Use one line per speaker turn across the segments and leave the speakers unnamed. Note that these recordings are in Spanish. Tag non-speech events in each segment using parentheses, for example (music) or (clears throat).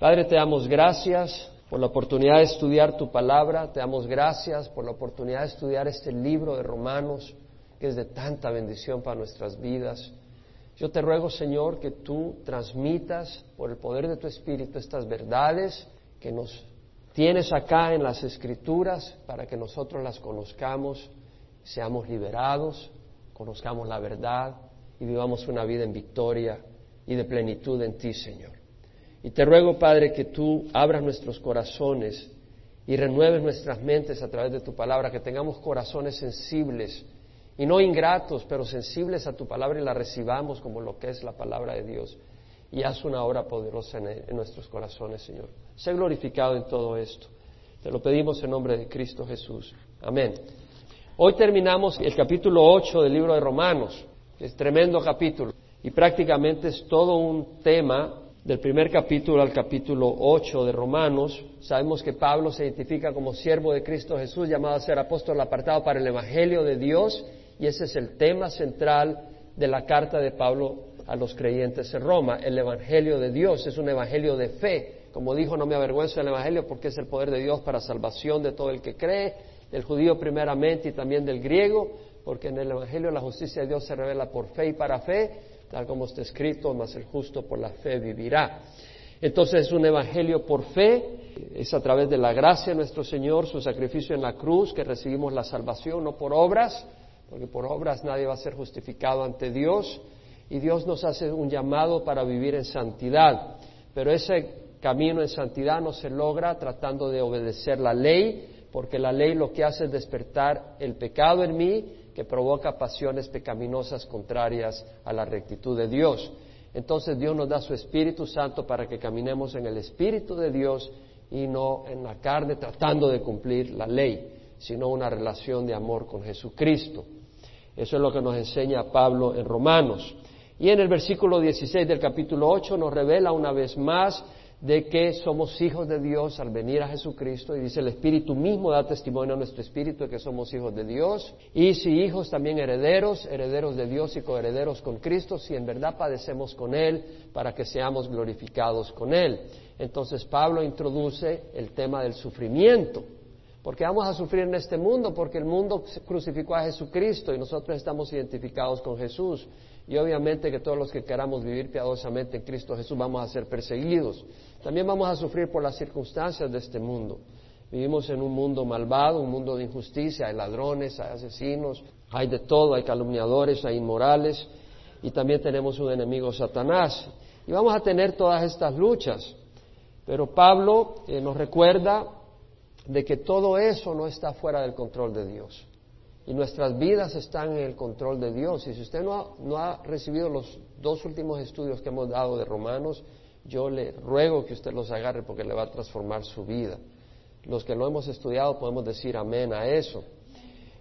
Padre, te damos gracias por la oportunidad de estudiar tu palabra, te damos gracias por la oportunidad de estudiar este libro de Romanos, que es de tanta bendición para nuestras vidas. Yo te ruego, Señor, que tú transmitas por el poder de tu Espíritu estas verdades que nos tienes acá en las Escrituras para que nosotros las conozcamos, seamos liberados, conozcamos la verdad y vivamos una vida en victoria y de plenitud en ti, Señor. Y te ruego, Padre, que tú abras nuestros corazones y renueves nuestras mentes a través de tu palabra, que tengamos corazones sensibles y no ingratos, pero sensibles a tu palabra y la recibamos como lo que es la palabra de Dios. Y haz una obra poderosa en, nuestros corazones, Señor. Sé glorificado en todo esto. Te lo pedimos en nombre de Cristo Jesús. Amén. Hoy terminamos el capítulo 8 del libro de Romanos, que es tremendo capítulo, y prácticamente es todo un tema del primer capítulo al capítulo 8 de Romanos, sabemos que Pablo se identifica como siervo de Cristo Jesús, llamado a ser apóstol apartado para el Evangelio de Dios, y ese es el tema central de la carta de Pablo a los creyentes en Roma. El Evangelio de Dios es un Evangelio de fe. Como dijo, no me avergüenzo del Evangelio porque es el poder de Dios para salvación de todo el que cree, del judío primeramente y también del griego, porque en el Evangelio la justicia de Dios se revela por fe y para fe, tal como está escrito, mas el justo por la fe vivirá. Entonces es un evangelio por fe, es a través de la gracia de nuestro Señor, su sacrificio en la cruz, que recibimos la salvación, no por obras, porque por obras nadie va a ser justificado ante Dios, y Dios nos hace un llamado para vivir en santidad. Pero ese camino en santidad no se logra tratando de obedecer la ley, porque la ley lo que hace es despertar el pecado en mí que provoca pasiones pecaminosas contrarias a la rectitud de Dios. Entonces Dios nos da su Espíritu Santo para que caminemos en el Espíritu de Dios y no en la carne tratando de cumplir la ley, sino una relación de amor con Jesucristo. Eso es lo que nos enseña Pablo en Romanos. Y en el versículo 16 del capítulo 8 nos revela una vez más de que somos hijos de Dios al venir a Jesucristo y dice el Espíritu mismo da testimonio a nuestro Espíritu de que somos hijos de Dios y si hijos también herederos, herederos de Dios y coherederos con Cristo, si en verdad padecemos con Él para que seamos glorificados con Él. Entonces Pablo introduce el tema del sufrimiento. Porque vamos a sufrir en este mundo, porque el mundo crucificó a Jesucristo y nosotros estamos identificados con Jesús. Y obviamente que todos los que queramos vivir piadosamente en Cristo Jesús vamos a ser perseguidos. También vamos a sufrir por las circunstancias de este mundo. Vivimos en un mundo malvado, un mundo de injusticia, hay ladrones, hay asesinos, hay de todo, hay calumniadores, hay inmorales y también tenemos un enemigo Satanás. Y vamos a tener todas estas luchas. Pero Pablo eh, nos recuerda de que todo eso no está fuera del control de Dios. Y nuestras vidas están en el control de Dios. Y si usted no ha, no ha recibido los dos últimos estudios que hemos dado de Romanos, yo le ruego que usted los agarre porque le va a transformar su vida. Los que lo hemos estudiado podemos decir amén a eso.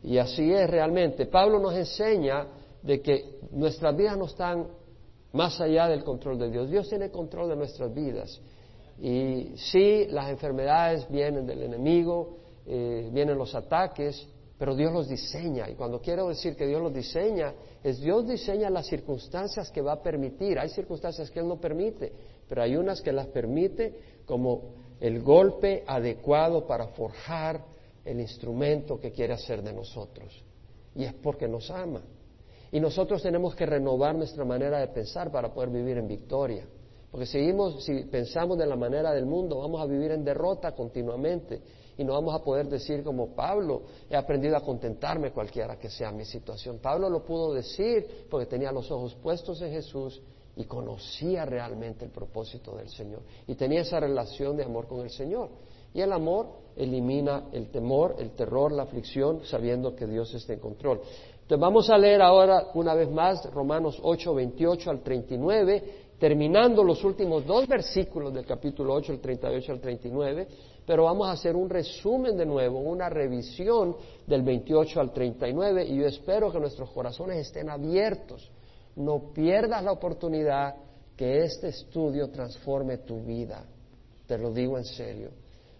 Y así es realmente. Pablo nos enseña de que nuestras vidas no están más allá del control de Dios. Dios tiene control de nuestras vidas. Y sí, las enfermedades vienen del enemigo, eh, vienen los ataques, pero Dios los diseña. Y cuando quiero decir que Dios los diseña, es Dios diseña las circunstancias que va a permitir. Hay circunstancias que Él no permite, pero hay unas que las permite como el golpe adecuado para forjar el instrumento que quiere hacer de nosotros. Y es porque nos ama. Y nosotros tenemos que renovar nuestra manera de pensar para poder vivir en victoria. Porque seguimos, si pensamos de la manera del mundo, vamos a vivir en derrota continuamente y no vamos a poder decir como Pablo, he aprendido a contentarme cualquiera que sea mi situación. Pablo lo pudo decir porque tenía los ojos puestos en Jesús y conocía realmente el propósito del Señor y tenía esa relación de amor con el Señor. Y el amor elimina el temor, el terror, la aflicción, sabiendo que Dios está en control. Entonces vamos a leer ahora una vez más Romanos 8, 28 al 39 terminando los últimos dos versículos del capítulo 8, el 38 al 39, pero vamos a hacer un resumen de nuevo, una revisión del 28 al 39 y yo espero que nuestros corazones estén abiertos. No pierdas la oportunidad que este estudio transforme tu vida. Te lo digo en serio.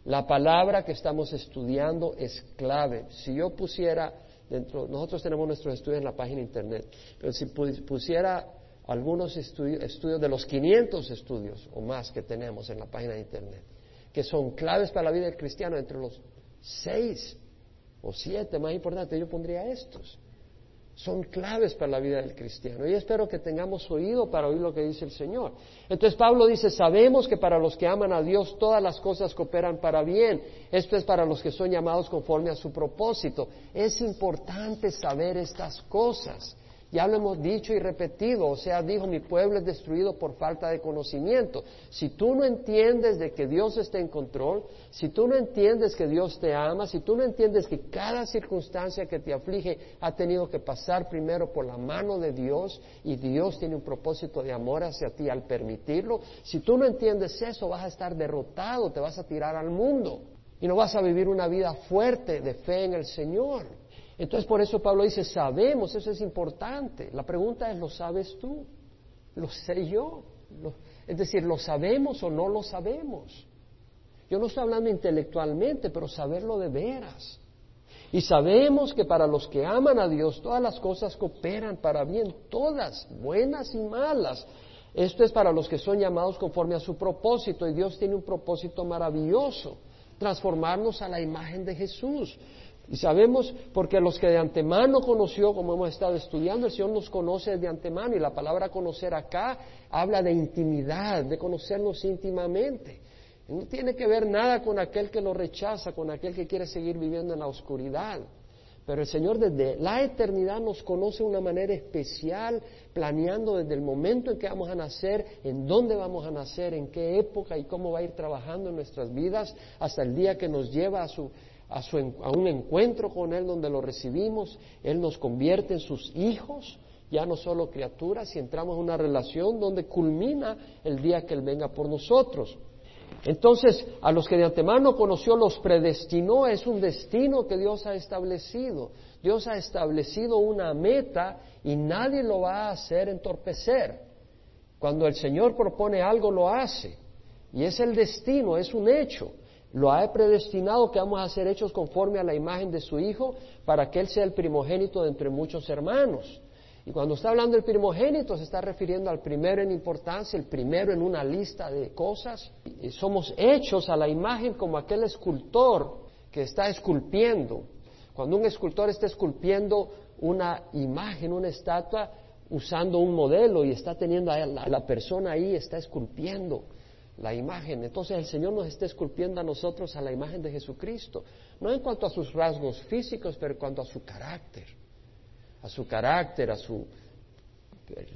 La palabra que estamos estudiando es clave. Si yo pusiera dentro, nosotros tenemos nuestros estudios en la página internet, pero si pusiera algunos estudios de los 500 estudios o más que tenemos en la página de Internet, que son claves para la vida del cristiano, entre los seis o siete más importantes, yo pondría estos son claves para la vida del cristiano. Y espero que tengamos oído para oír lo que dice el Señor. Entonces Pablo dice, sabemos que para los que aman a Dios todas las cosas cooperan para bien. Esto es para los que son llamados conforme a su propósito. Es importante saber estas cosas. Ya lo hemos dicho y repetido, o sea, dijo, mi pueblo es destruido por falta de conocimiento. Si tú no entiendes de que Dios está en control, si tú no entiendes que Dios te ama, si tú no entiendes que cada circunstancia que te aflige ha tenido que pasar primero por la mano de Dios y Dios tiene un propósito de amor hacia ti al permitirlo, si tú no entiendes eso vas a estar derrotado, te vas a tirar al mundo y no vas a vivir una vida fuerte de fe en el Señor. Entonces por eso Pablo dice, sabemos, eso es importante. La pregunta es, ¿lo sabes tú? ¿Lo sé yo? es decir, ¿lo sabemos o no lo sabemos? Yo no estoy hablando intelectualmente, pero saberlo de veras. Y sabemos que para los que aman a Dios todas las cosas cooperan para bien, todas, buenas y malas. Esto es para los que son llamados conforme a su propósito y Dios tiene un propósito maravilloso, transformarnos a la imagen de Jesús. Y sabemos porque los que de antemano conoció, como hemos estado estudiando, el Señor nos conoce de antemano y la palabra conocer acá habla de intimidad, de conocernos íntimamente. No tiene que ver nada con aquel que lo rechaza, con aquel que quiere seguir viviendo en la oscuridad. Pero el Señor desde la eternidad nos conoce de una manera especial, planeando desde el momento en que vamos a nacer, en dónde vamos a nacer, en qué época y cómo va a ir trabajando en nuestras vidas, hasta el día que nos lleva a su a, un encuentro con Él donde lo recibimos, Él nos convierte en sus hijos, ya no solo criaturas, y entramos en una relación donde culmina el día que Él venga por nosotros. Entonces, a los que de antemano conoció, los predestinó, es un destino que Dios ha establecido. Dios ha establecido una meta y nadie lo va a hacer entorpecer. Cuando el Señor propone algo, lo hace. Y es el destino, es un hecho lo ha predestinado que vamos a ser hechos conforme a la imagen de su Hijo para que Él sea el primogénito de entre muchos hermanos. Y cuando está hablando del primogénito se está refiriendo al primero en importancia, el primero en una lista de cosas. Somos hechos a la imagen como aquel escultor que está esculpiendo. Cuando un escultor está esculpiendo una imagen, una estatua, usando un modelo y está teniendo a la persona ahí, está esculpiendo la imagen. Entonces el Señor nos está esculpiendo a nosotros a la imagen de Jesucristo, no en cuanto a sus rasgos físicos, pero en cuanto a su carácter, a su carácter, a su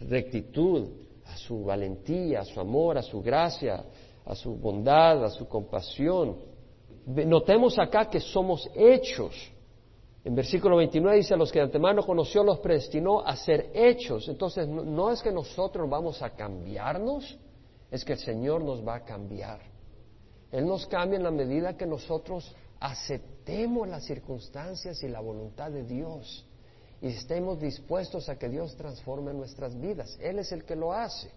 rectitud, a su valentía, a su amor, a su gracia, a su bondad, a su compasión. Notemos acá que somos hechos. En versículo 29 dice, a los que de antemano conoció los predestinó a ser hechos. Entonces, no es que nosotros vamos a cambiarnos, es que el Señor nos va a cambiar. Él nos cambia en la medida que nosotros aceptemos las circunstancias y la voluntad de Dios y estemos dispuestos a que Dios transforme nuestras vidas. Él es el que lo hace.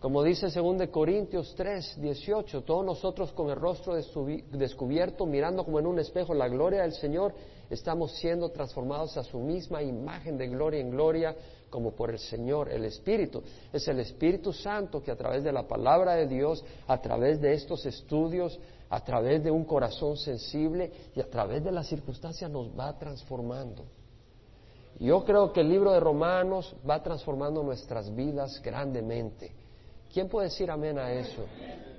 Como dice 2 Corintios 3, 18, todos nosotros con el rostro descubierto, mirando como en un espejo la gloria del Señor, estamos siendo transformados a su misma imagen de gloria en gloria, como por el Señor, el Espíritu. Es el Espíritu Santo que a través de la palabra de Dios, a través de estos estudios, a través de un corazón sensible y a través de las circunstancias nos va transformando. Yo creo que el libro de Romanos va transformando nuestras vidas grandemente. ¿Quién puede decir amén a eso?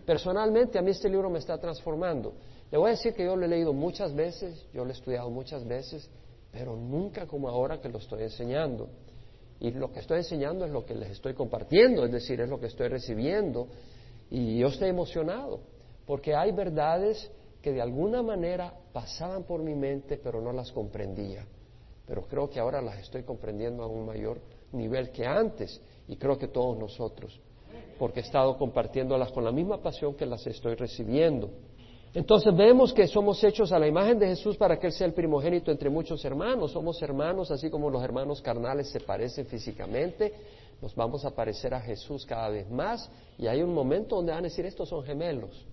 Personalmente a mí este libro me está transformando. Le voy a decir que yo lo he leído muchas veces, yo lo he estudiado muchas veces, pero nunca como ahora que lo estoy enseñando. Y lo que estoy enseñando es lo que les estoy compartiendo, es decir, es lo que estoy recibiendo. Y yo estoy emocionado, porque hay verdades que de alguna manera pasaban por mi mente, pero no las comprendía. Pero creo que ahora las estoy comprendiendo a un mayor nivel que antes, y creo que todos nosotros porque he estado compartiéndolas con la misma pasión que las estoy recibiendo. Entonces vemos que somos hechos a la imagen de Jesús para que Él sea el primogénito entre muchos hermanos. Somos hermanos, así como los hermanos carnales se parecen físicamente, nos vamos a parecer a Jesús cada vez más y hay un momento donde van a decir estos son gemelos.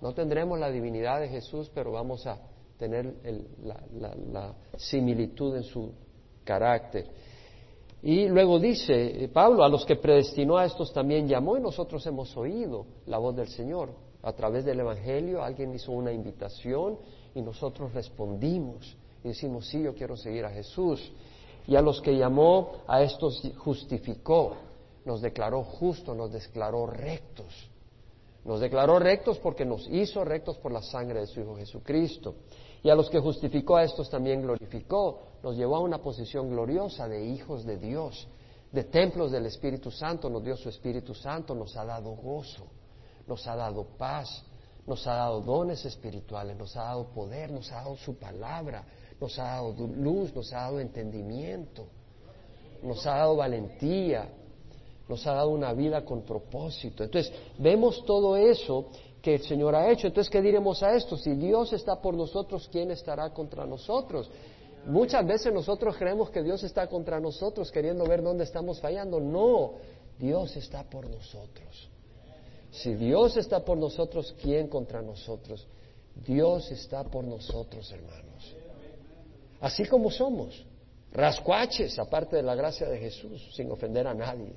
No tendremos la divinidad de Jesús, pero vamos a tener la similitud en su carácter. Y luego dice eh, Pablo, a los que predestinó a estos también llamó y nosotros hemos oído la voz del Señor. A través del Evangelio alguien hizo una invitación y nosotros respondimos y decimos, sí, yo quiero seguir a Jesús. Y a los que llamó, a estos justificó, nos declaró justos, nos declaró rectos. Nos declaró rectos porque nos hizo rectos por la sangre de su Hijo Jesucristo. Y a los que justificó a estos también glorificó, nos llevó a una posición gloriosa de hijos de Dios, de templos del Espíritu Santo, nos dio su Espíritu Santo, nos ha dado gozo, nos ha dado paz, nos ha dado dones espirituales, nos ha dado poder, nos ha dado su palabra, nos ha dado luz, nos ha dado entendimiento, nos ha dado valentía, nos ha dado una vida con propósito. Entonces, vemos todo eso que el Señor ha hecho. Entonces, ¿qué diremos a esto? Si Dios está por nosotros, ¿quién estará contra nosotros? Muchas veces nosotros creemos que Dios está contra nosotros, queriendo ver dónde estamos fallando. No, Dios está por nosotros. Si Dios está por nosotros, ¿quién contra nosotros? Dios está por nosotros, hermanos. Así como somos, rascuaches, aparte de la gracia de Jesús, sin ofender a nadie.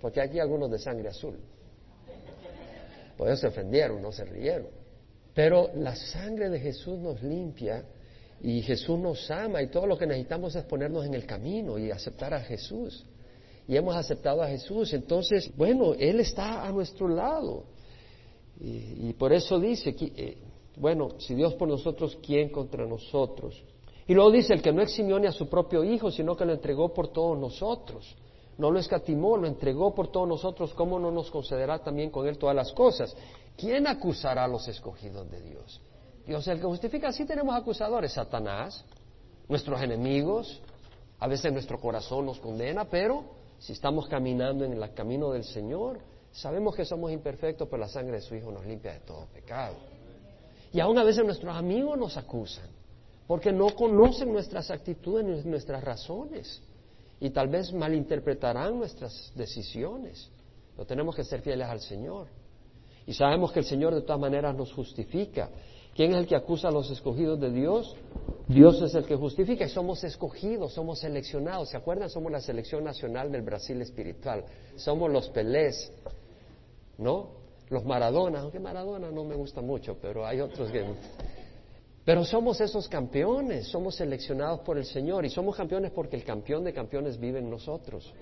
Porque aquí hay algunos de sangre azul. Por eso se ofendieron, no se rieron. Pero la sangre de Jesús nos limpia y Jesús nos ama y todo lo que necesitamos es ponernos en el camino y aceptar a Jesús. Y hemos aceptado a Jesús. Entonces, bueno, Él está a nuestro lado. Y, por eso dice, eh, bueno, si Dios por nosotros, ¿quién contra nosotros? Y luego dice, el que no eximió ni a su propio Hijo, sino que lo entregó por todos nosotros no lo escatimó, lo entregó por todos nosotros, ¿cómo no nos concederá también con Él todas las cosas? ¿Quién acusará a los escogidos de Dios? Dios es el que justifica. Sí tenemos acusadores, Satanás, nuestros enemigos, a veces nuestro corazón nos condena, pero si estamos caminando en el camino del Señor, sabemos que somos imperfectos, pero la sangre de su Hijo nos limpia de todo pecado. Y aún a veces nuestros amigos nos acusan, porque no conocen nuestras actitudes, nuestras razones y tal vez malinterpretarán nuestras decisiones. Pero tenemos que ser fieles al Señor. Y sabemos que el Señor de todas maneras nos justifica. ¿Quién es el que acusa a los escogidos de Dios? Dios es el que justifica y somos escogidos, somos seleccionados. ¿Se acuerdan? Somos la selección nacional del Brasil espiritual. Somos los Pelés, ¿no? Los Maradona, aunque Maradona no me gusta mucho, pero hay otros que pero somos esos campeones, somos seleccionados por el Señor y somos campeones porque el campeón de campeones vive en nosotros.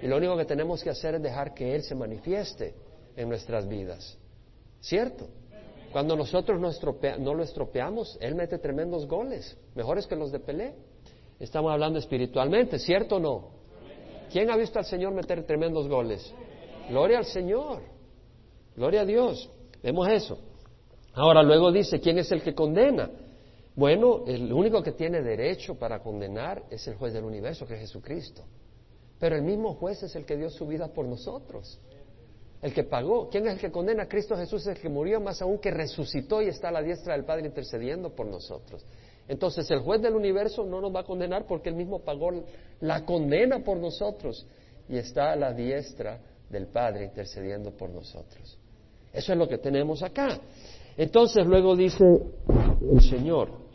Y lo único que tenemos que hacer es dejar que Él se manifieste en nuestras vidas. ¿Cierto? Cuando nosotros no, no lo estropeamos, Él mete tremendos goles, mejores que los de Pelé. Estamos hablando espiritualmente, ¿cierto o no? ¿Quién ha visto al Señor meter tremendos goles? Gloria al Señor, gloria a Dios. Vemos eso. Ahora luego dice, ¿quién es el que condena? Bueno, el único que tiene derecho para condenar es el juez del universo, que es Jesucristo. Pero el mismo juez es el que dio su vida por nosotros, el que pagó. ¿Quién es el que condena? Cristo Jesús es el que murió, más aún que resucitó y está a la diestra del Padre intercediendo por nosotros. Entonces el juez del universo no nos va a condenar porque él mismo pagó la condena por nosotros y está a la diestra del Padre intercediendo por nosotros. Eso es lo que tenemos acá. Entonces luego dice el Señor,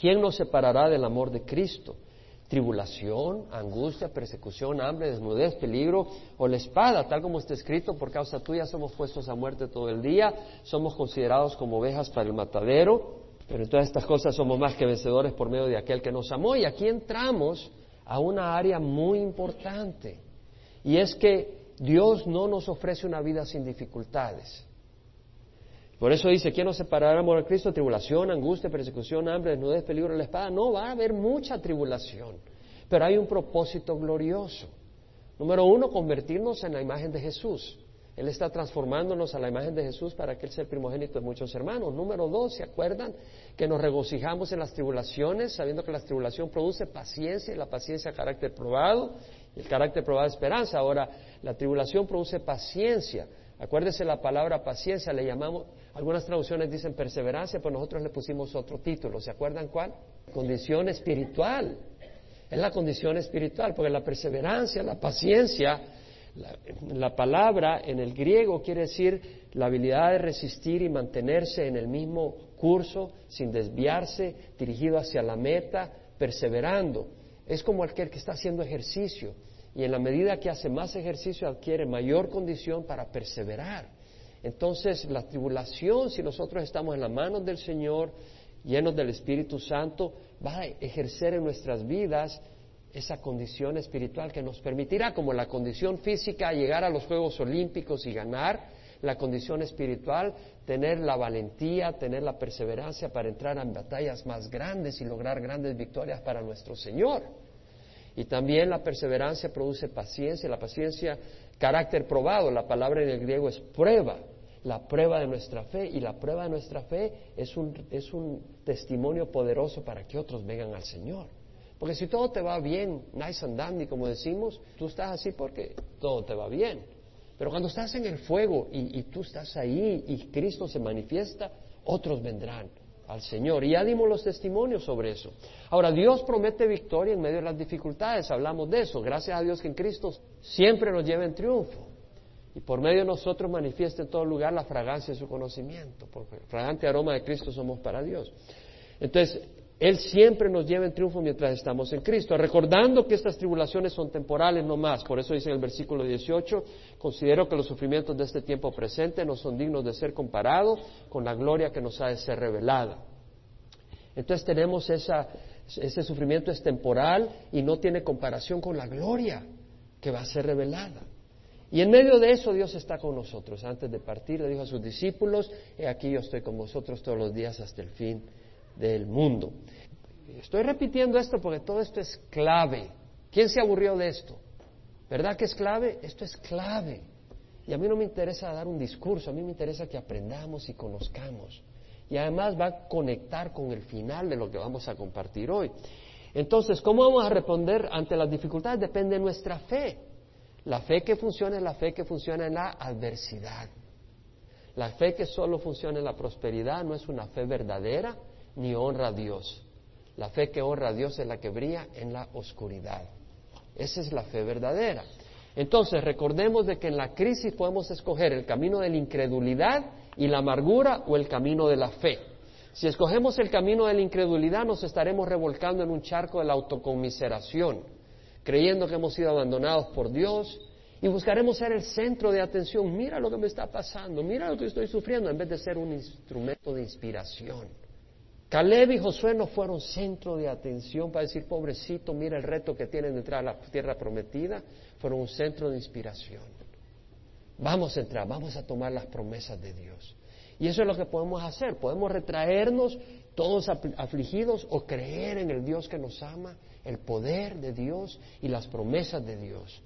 ¿Quién nos separará del amor de Cristo? Tribulación, angustia, persecución, hambre, desnudez, peligro o la espada, tal como está escrito, por causa tuya somos puestos a muerte todo el día, somos considerados como ovejas para el matadero, pero en todas estas cosas somos más que vencedores por medio de aquel que nos amó. Y aquí entramos a una área muy importante, y es que Dios no nos ofrece una vida sin dificultades. Por eso dice, ¿quién nos separará amor a Cristo? Tribulación, angustia, persecución, hambre, desnudez, peligro de la espada. No, va a haber mucha tribulación, pero hay un propósito glorioso. Número uno, convertirnos en la imagen de Jesús. Él está transformándonos a la imagen de Jesús para que Él sea el primogénito de muchos hermanos. Número dos, ¿se acuerdan? Que nos regocijamos en las tribulaciones, sabiendo que la tribulación produce paciencia y la paciencia carácter probado y el carácter probado esperanza. Ahora, la tribulación produce paciencia. Acuérdese la palabra paciencia, le llamamos, algunas traducciones dicen perseverancia, pero nosotros le pusimos otro título. ¿Se acuerdan cuál? Condición espiritual. Es la condición espiritual, porque la perseverancia, la paciencia, la, palabra en el griego quiere decir la habilidad de resistir y mantenerse en el mismo curso sin desviarse, dirigido hacia la meta, perseverando. Es como aquel que está haciendo ejercicio y en la medida que hace más ejercicio adquiere mayor condición para perseverar. Entonces, la tribulación, si nosotros estamos en las manos del Señor, llenos del Espíritu Santo, va a ejercer en nuestras vidas esa condición espiritual que nos permitirá, como la condición física, llegar a los Juegos Olímpicos y ganar, la condición espiritual, tener la valentía, tener la perseverancia para entrar en batallas más grandes y lograr grandes victorias para nuestro Señor. Y también la perseverancia produce paciencia, la paciencia, carácter probado, la palabra en el griego es prueba, la prueba de nuestra fe, y la prueba de nuestra fe es un, es un testimonio poderoso para que otros vengan al Señor. Porque si todo te va bien, nice and dandy, como decimos, tú estás así porque todo te va bien. Pero cuando estás en el fuego y, y tú estás ahí y Cristo se manifiesta, otros vendrán al Señor. Y ya dimos los testimonios sobre eso. Ahora, Dios promete victoria en medio de las dificultades, hablamos de eso. Gracias a Dios que en Cristo siempre nos lleva en triunfo. Y por medio de nosotros manifiesta en todo lugar la fragancia de su conocimiento. Porque fragante aroma de Cristo somos para Dios. Entonces, él siempre nos lleva en triunfo mientras estamos en Cristo, recordando que estas tribulaciones son temporales no más. Por eso dice en el versículo 18, considero que los sufrimientos de este tiempo presente no son dignos de ser comparados con la gloria que nos ha de ser revelada. Entonces tenemos ese sufrimiento es temporal y no tiene comparación con la gloria que va a ser revelada. Y en medio de eso Dios está con nosotros. Antes de partir le dijo a sus discípulos, he aquí yo estoy con vosotros todos los días hasta el fin del mundo. Estoy repitiendo esto porque todo esto es clave. ¿Quién se aburrió de esto? ¿Verdad que es clave? Esto es clave. Y a mí no me interesa dar un discurso, a mí me interesa que aprendamos y conozcamos. Y además va a conectar con el final de lo que vamos a compartir hoy. Entonces, ¿cómo vamos a responder ante las dificultades? Depende de nuestra fe. La fe que funciona es la fe que funciona en la adversidad. La fe que solo funciona en la prosperidad no es una fe verdadera, ni honra a Dios. La fe que honra a Dios es la que brilla en la oscuridad. Esa es la fe verdadera. Entonces, recordemos de que en la crisis podemos escoger el camino de la incredulidad y la amargura o el camino de la fe. Si escogemos el camino de la incredulidad, nos estaremos revolcando en un charco de la autocomiseración, creyendo que hemos sido abandonados por Dios y buscaremos ser el centro de atención. Mira lo que me está pasando, mira lo que estoy sufriendo, en vez de ser un instrumento de inspiración. Caleb y Josué no fueron centro de atención para decir, pobrecito, mira el reto que tienen de entrar a la tierra prometida, fueron un centro de inspiración. Vamos a entrar, vamos a tomar las promesas de Dios. Y eso es lo que podemos hacer, podemos retraernos todos afligidos o creer en el Dios que nos ama, el poder de Dios y las promesas de Dios.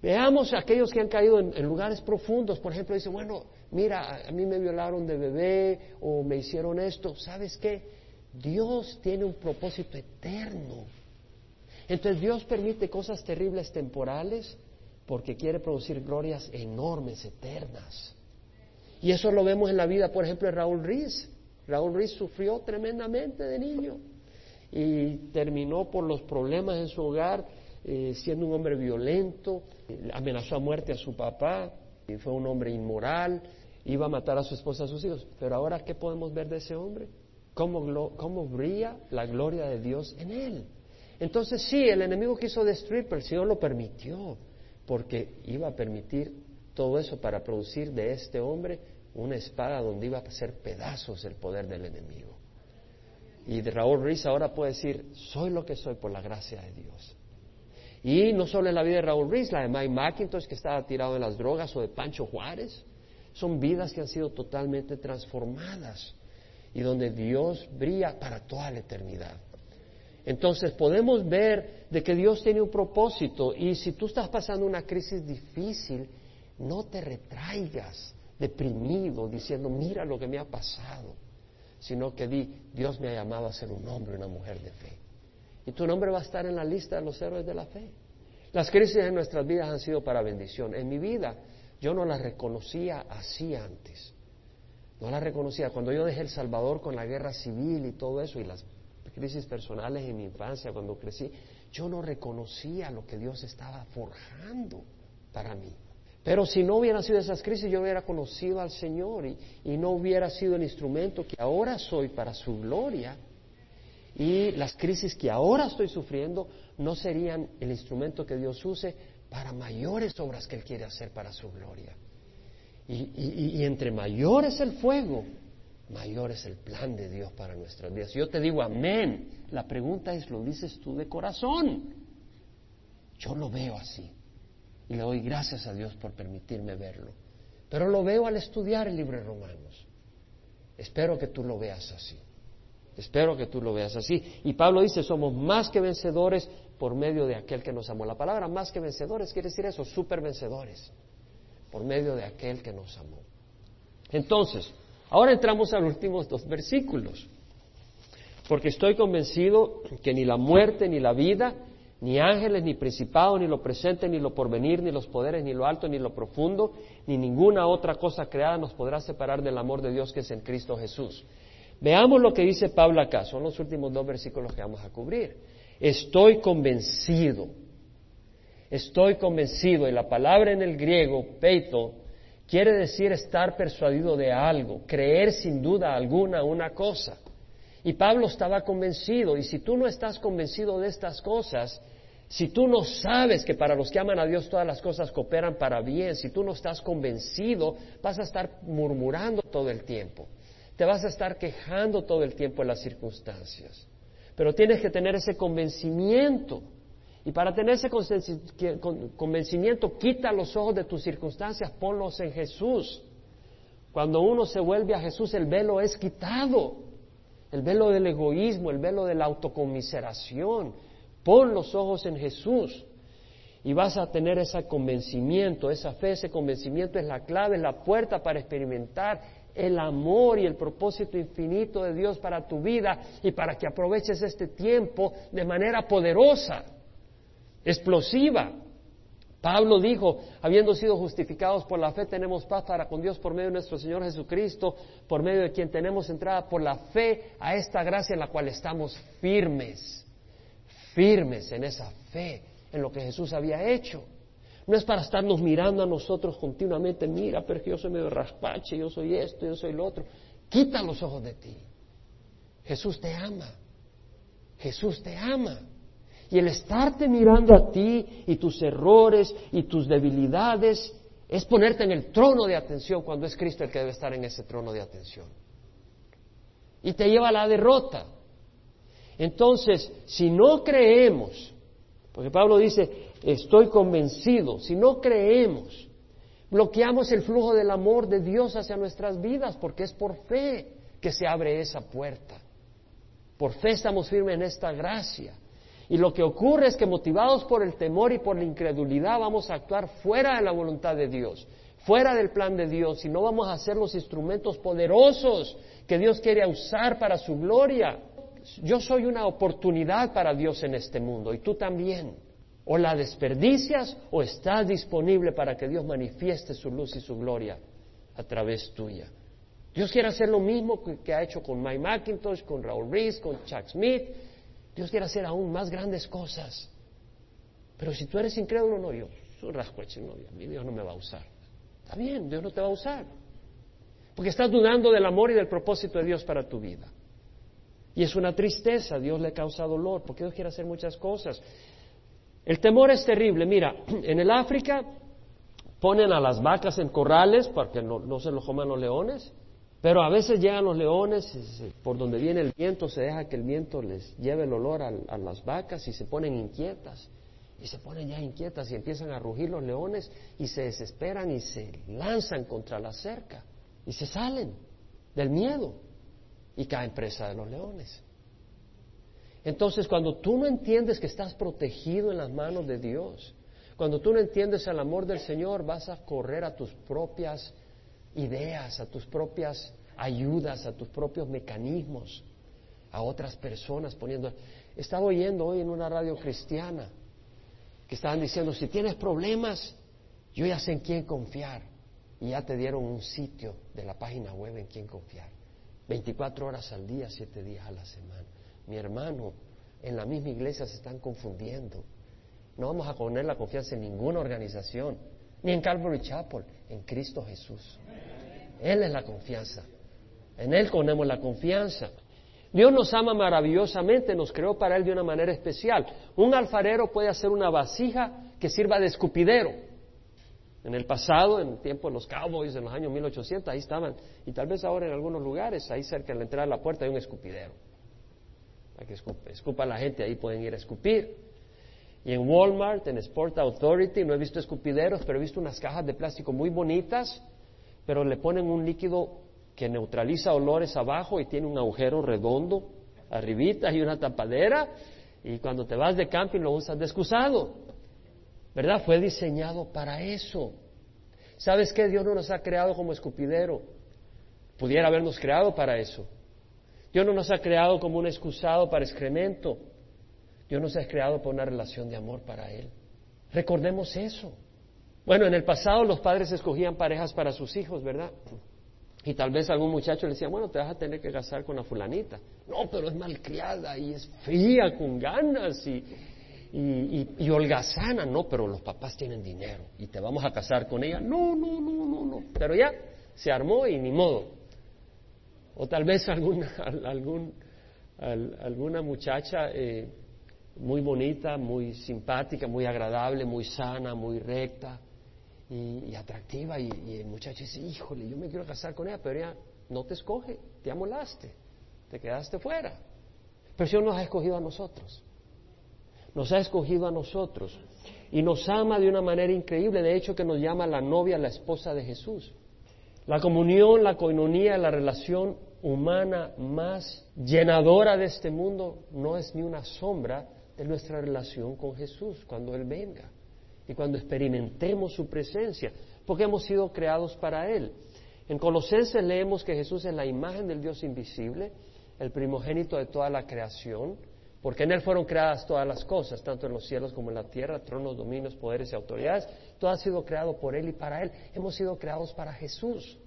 Veamos a aquellos que han caído en, lugares profundos, por ejemplo, dice, bueno, mira, a mí me violaron de bebé o me hicieron esto. ¿Sabes qué? Dios tiene un propósito eterno. Entonces Dios permite cosas terribles temporales porque quiere producir glorias enormes, eternas. Y eso lo vemos en la vida, por ejemplo, de Raúl Riz. Raúl Riz sufrió tremendamente de niño y terminó por los problemas en su hogar eh, siendo un hombre violento, amenazó a muerte a su papá, y fue un hombre inmoral, iba a matar a su esposa, a sus hijos. Pero ahora, ¿qué podemos ver de ese hombre? ¿Cómo, cómo brilla la gloria de Dios en él? Entonces sí, el enemigo quiso destruir, pero el Señor lo permitió, porque iba a permitir todo eso para producir de este hombre una espada donde iba a hacer pedazos el poder del enemigo. Y Raúl Ruiz ahora puede decir, soy lo que soy por la gracia de Dios. Y no solo en la vida de Raúl Ruiz, la de Mike McIntosh que estaba tirado en las drogas o de Pancho Juárez, son vidas que han sido totalmente transformadas y donde Dios brilla para toda la eternidad. Entonces podemos ver de que Dios tiene un propósito y si tú estás pasando una crisis difícil, no te retraigas deprimido diciendo, mira lo que me ha pasado, sino que di, Dios me ha llamado a ser un hombre una mujer de fe. Y tu nombre va a estar en la lista de los héroes de la fe. Las crisis en nuestras vidas han sido para bendición. En mi vida yo no las reconocía así antes. No las reconocía. Cuando yo dejé El Salvador con la guerra civil y todo eso y las crisis personales en mi infancia, cuando crecí, yo no reconocía lo que Dios estaba forjando para mí. Pero si no hubieran sido esas crisis, yo hubiera conocido al Señor y, y no hubiera sido el instrumento que ahora soy para su gloria. y las crisis que ahora estoy sufriendo no serían el instrumento que Dios use para mayores obras que Él quiere hacer para su gloria. Y, entre mayor es el fuego, mayor es el plan de Dios para nuestras vidas. Yo te digo amén. La pregunta es, ¿lo dices tú de corazón? Yo lo veo así. Y le doy gracias a Dios por permitirme verlo. Pero lo veo al estudiar el libro de Romanos. Espero que tú lo veas así. Espero que tú lo veas así. Y Pablo dice, somos más que vencedores por medio de aquel que nos amó. La palabra más que vencedores quiere decir eso, super vencedores, por medio de aquel que nos amó. Entonces, ahora entramos a los últimos dos versículos, porque estoy convencido que ni la muerte ni la vida, ni ángeles, ni principados, ni lo presente, ni lo porvenir, ni los poderes, ni lo alto, ni lo profundo, ni ninguna otra cosa creada nos podrá separar del amor de Dios que es en Cristo Jesús. Veamos lo que dice Pablo acá, son los últimos dos versículos que vamos a cubrir. Estoy convencido, estoy convencido, y la palabra en el griego, peito, quiere decir estar persuadido de algo, creer sin duda alguna una cosa. Y Pablo estaba convencido, y si tú no estás convencido de estas cosas, si tú no sabes que para los que aman a Dios todas las cosas cooperan para bien, si tú no estás convencido, vas a estar murmurando todo el tiempo, te vas a estar quejando todo el tiempo en las circunstancias. Pero tienes que tener ese convencimiento. Y para tener ese convencimiento, quita los ojos de tus circunstancias, ponlos en Jesús. Cuando uno se vuelve a Jesús, el velo es quitado el velo del egoísmo, el velo de la autocomiseración. Pon los ojos en Jesús y vas a tener ese convencimiento, esa fe, ese convencimiento es la clave, es la puerta para experimentar el amor y el propósito infinito de Dios para tu vida y para que aproveches este tiempo de manera poderosa, explosiva. Pablo dijo, habiendo sido justificados por la fe, tenemos paz para con Dios por medio de nuestro Señor Jesucristo, por medio de quien tenemos entrada por la fe a esta gracia en la cual estamos firmes, firmes en esa fe, en lo que Jesús había hecho. No es para estarnos mirando a nosotros continuamente, mira, pero yo soy medio raspache, yo soy esto, yo soy lo otro. Quita los ojos de ti. Jesús te ama. Jesús te ama. Y el estarte mirando a ti y tus errores y tus debilidades es ponerte en el trono de atención cuando es Cristo el que debe estar en ese trono de atención. Y te lleva a la derrota. Entonces, si no creemos, porque Pablo dice, estoy convencido, si no creemos, bloqueamos el flujo del amor de Dios hacia nuestras vidas, porque es por fe que se abre esa puerta. Por fe estamos firmes en esta gracia. Y lo que ocurre es que motivados por el temor y por la incredulidad vamos a actuar fuera de la voluntad de Dios, fuera del plan de Dios y no vamos a ser los instrumentos poderosos que Dios quiere usar para su gloria. Yo soy una oportunidad para Dios en este mundo y tú también. O la desperdicias o estás disponible para que Dios manifieste su luz y su gloria a través tuya. Dios quiere hacer lo mismo que, ha hecho con Mike McIntosh, con Raúl Reese, con Chuck Smith, Dios quiere hacer aún más grandes cosas. Pero si tú eres incrédulo, no, yo soy rascueche, no, Dios no me va a usar. Está bien, Dios no te va a usar. Porque estás dudando del amor y del propósito de Dios para tu vida. Y es una tristeza, Dios le causa dolor, porque Dios quiere hacer muchas cosas. El temor es terrible. Mira, (clears throat) en el África ponen a las vacas en corrales para que no, no se los coman los leones. Pero a veces llegan los leones, por donde viene el viento, se deja que el viento les lleve el olor a, las vacas y se ponen inquietas. Y se ponen ya inquietas y empiezan a rugir los leones y se desesperan y se lanzan contra la cerca y se salen del miedo y caen presa de los leones. Entonces, cuando tú no entiendes que estás protegido en las manos de Dios, cuando tú no entiendes el amor del Señor, vas a correr a tus propias ideas, a tus propias ayudas, a tus propios mecanismos, a otras personas poniendo... Estaba oyendo hoy en una radio cristiana que estaban diciendo, si tienes problemas, yo ya sé en quién confiar. Y ya te dieron un sitio de la página web en quién confiar. 24 horas al día, 7 días a la semana. Mi hermano, en la misma iglesia se están confundiendo. No vamos a poner la confianza en ninguna organización, ni en Calvary Chapel, en Cristo Jesús. Él es la confianza. En Él ponemos la confianza. Dios nos ama maravillosamente, nos creó para Él de una manera especial. Un alfarero puede hacer una vasija que sirva de escupidero. En el pasado, en el tiempo de los cowboys, en los años 1800, ahí estaban. Y tal vez ahora en algunos lugares, ahí cerca de la entrada de la puerta hay un escupidero. Para que escupa la gente, ahí pueden ir a escupir. Y en Walmart, en Sport Authority, no he visto escupideros, pero he visto unas cajas de plástico muy bonitas, pero le ponen un líquido que neutraliza olores abajo y tiene un agujero redondo arribita y una tapadera, y cuando te vas de camping lo usas de excusado. ¿Verdad? Fue diseñado para eso. ¿Sabes qué? Dios no nos ha creado como escupidero. Pudiera habernos creado para eso. Dios no nos ha creado como un excusado para excremento. Dios nos ha creado por una relación de amor para Él. Recordemos eso. Bueno, en el pasado los padres escogían parejas para sus hijos, ¿verdad? Y tal vez algún muchacho le decía, bueno, te vas a tener que casar con la fulanita. No, pero es malcriada y es fría, con ganas y, y, holgazana. No, pero los papás tienen dinero y te vamos a casar con ella. No, no, no, no, no. Pero ya se armó y ni modo. O tal vez alguna, algún, (laughs) alguna muchacha eh, muy bonita, muy simpática, muy agradable, muy sana, muy recta y, atractiva. Y, el muchacho dice, híjole, yo me quiero casar con ella, pero ella no te escoge, te amolaste, te quedaste fuera. Pero Dios nos ha escogido a nosotros. Nos ha escogido a nosotros. Y nos ama de una manera increíble. De hecho, que nos llama la novia, la esposa de Jesús. La comunión, la coinonía, la relación humana más llenadora de este mundo no es ni una sombra de nuestra relación con Jesús cuando Él venga y cuando experimentemos su presencia, porque hemos sido creados para Él. En Colosenses leemos que Jesús es la imagen del Dios invisible, el primogénito de toda la creación, porque en Él fueron creadas todas las cosas, tanto en los cielos como en la tierra, tronos, dominios, poderes y autoridades, todo ha sido creado por Él y para Él. Hemos sido creados para Jesús.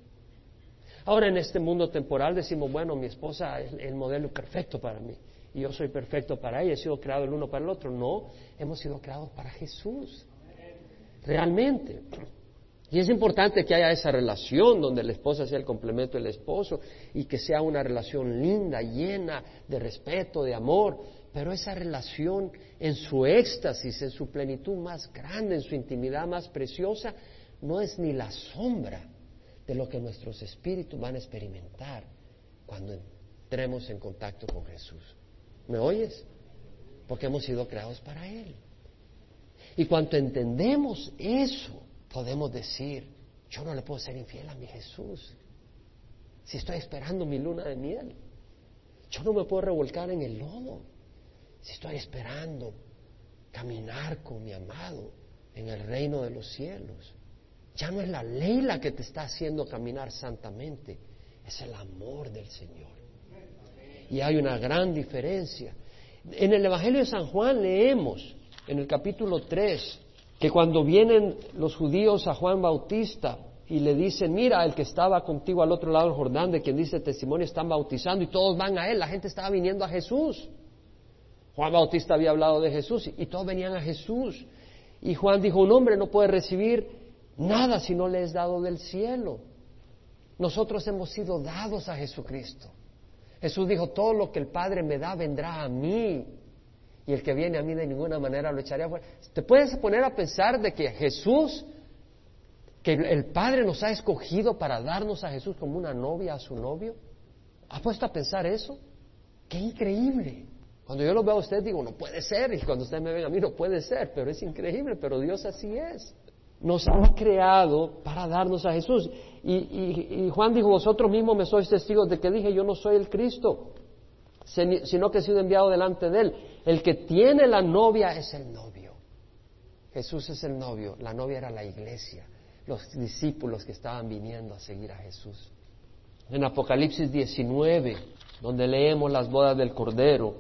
Ahora en este mundo temporal decimos, bueno, mi esposa es el modelo perfecto para mí y yo soy perfecto para ella, he sido creado el uno para el otro. No, hemos sido creados para Jesús. Realmente. Y es importante que haya esa relación donde la esposa sea el complemento del esposo y que sea una relación linda, llena de respeto, de amor, pero esa relación en su éxtasis, en su plenitud más grande, en su intimidad más preciosa, no es ni la sombra de lo que nuestros espíritus van a experimentar cuando entremos en contacto con Jesús. ¿Me oyes? Porque hemos sido creados para Él. Y cuando entendemos eso, podemos decir, yo no le puedo ser infiel a mi Jesús. Si estoy esperando mi luna de miel, yo no me puedo revolcar en el lodo. Si estoy esperando caminar con mi amado en el reino de los cielos. Ya no es la ley la que te está haciendo caminar santamente, es el amor del Señor. Y hay una gran diferencia. En el Evangelio de San Juan leemos, en el capítulo 3, que cuando vienen los judíos a Juan Bautista y le dicen, mira, el que estaba contigo al otro lado del Jordán, de quien dice testimonio, están bautizando y todos van a él, la gente estaba viniendo a Jesús. Juan Bautista había hablado de Jesús y todos venían a Jesús. Y Juan dijo, un hombre no puede recibir nada si no le es dado del cielo. Nosotros hemos sido dados a Jesucristo. Jesús dijo, todo lo que el Padre me da vendrá a mí. Y el que viene a mí de ninguna manera lo echaré afuera. ¿Te puedes poner a pensar de que Jesús, que el Padre nos ha escogido para darnos a Jesús como una novia a su novio? ¿Ha puesto a pensar eso? ¡Qué increíble! Cuando yo lo veo a usted digo, no puede ser. Y cuando usted me ven a mí, no puede ser. Pero es increíble, pero Dios así es nos ha creado para darnos a Jesús. Y, Juan dijo, vosotros mismos me sois testigos de que dije, yo no soy el Cristo, sino que he sido enviado delante de él. El que tiene la novia es el novio. Jesús es el novio, la novia era la iglesia, los discípulos que estaban viniendo a seguir a Jesús. En Apocalipsis 19, donde leemos las bodas del Cordero,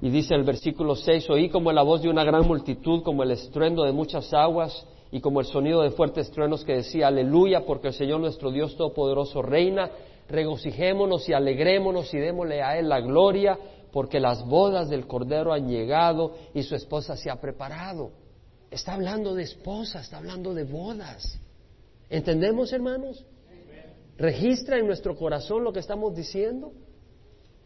y dice el versículo 6, oí como la voz de una gran multitud, como el estruendo de muchas aguas, y como el sonido de fuertes truenos que decía, aleluya, porque el Señor nuestro Dios Todopoderoso reina, regocijémonos y alegrémonos y démosle a Él la gloria, porque las bodas del Cordero han llegado y su esposa se ha preparado. Está hablando de esposa, está hablando de bodas. ¿Entendemos, hermanos? ¿Registra en nuestro corazón lo que estamos diciendo?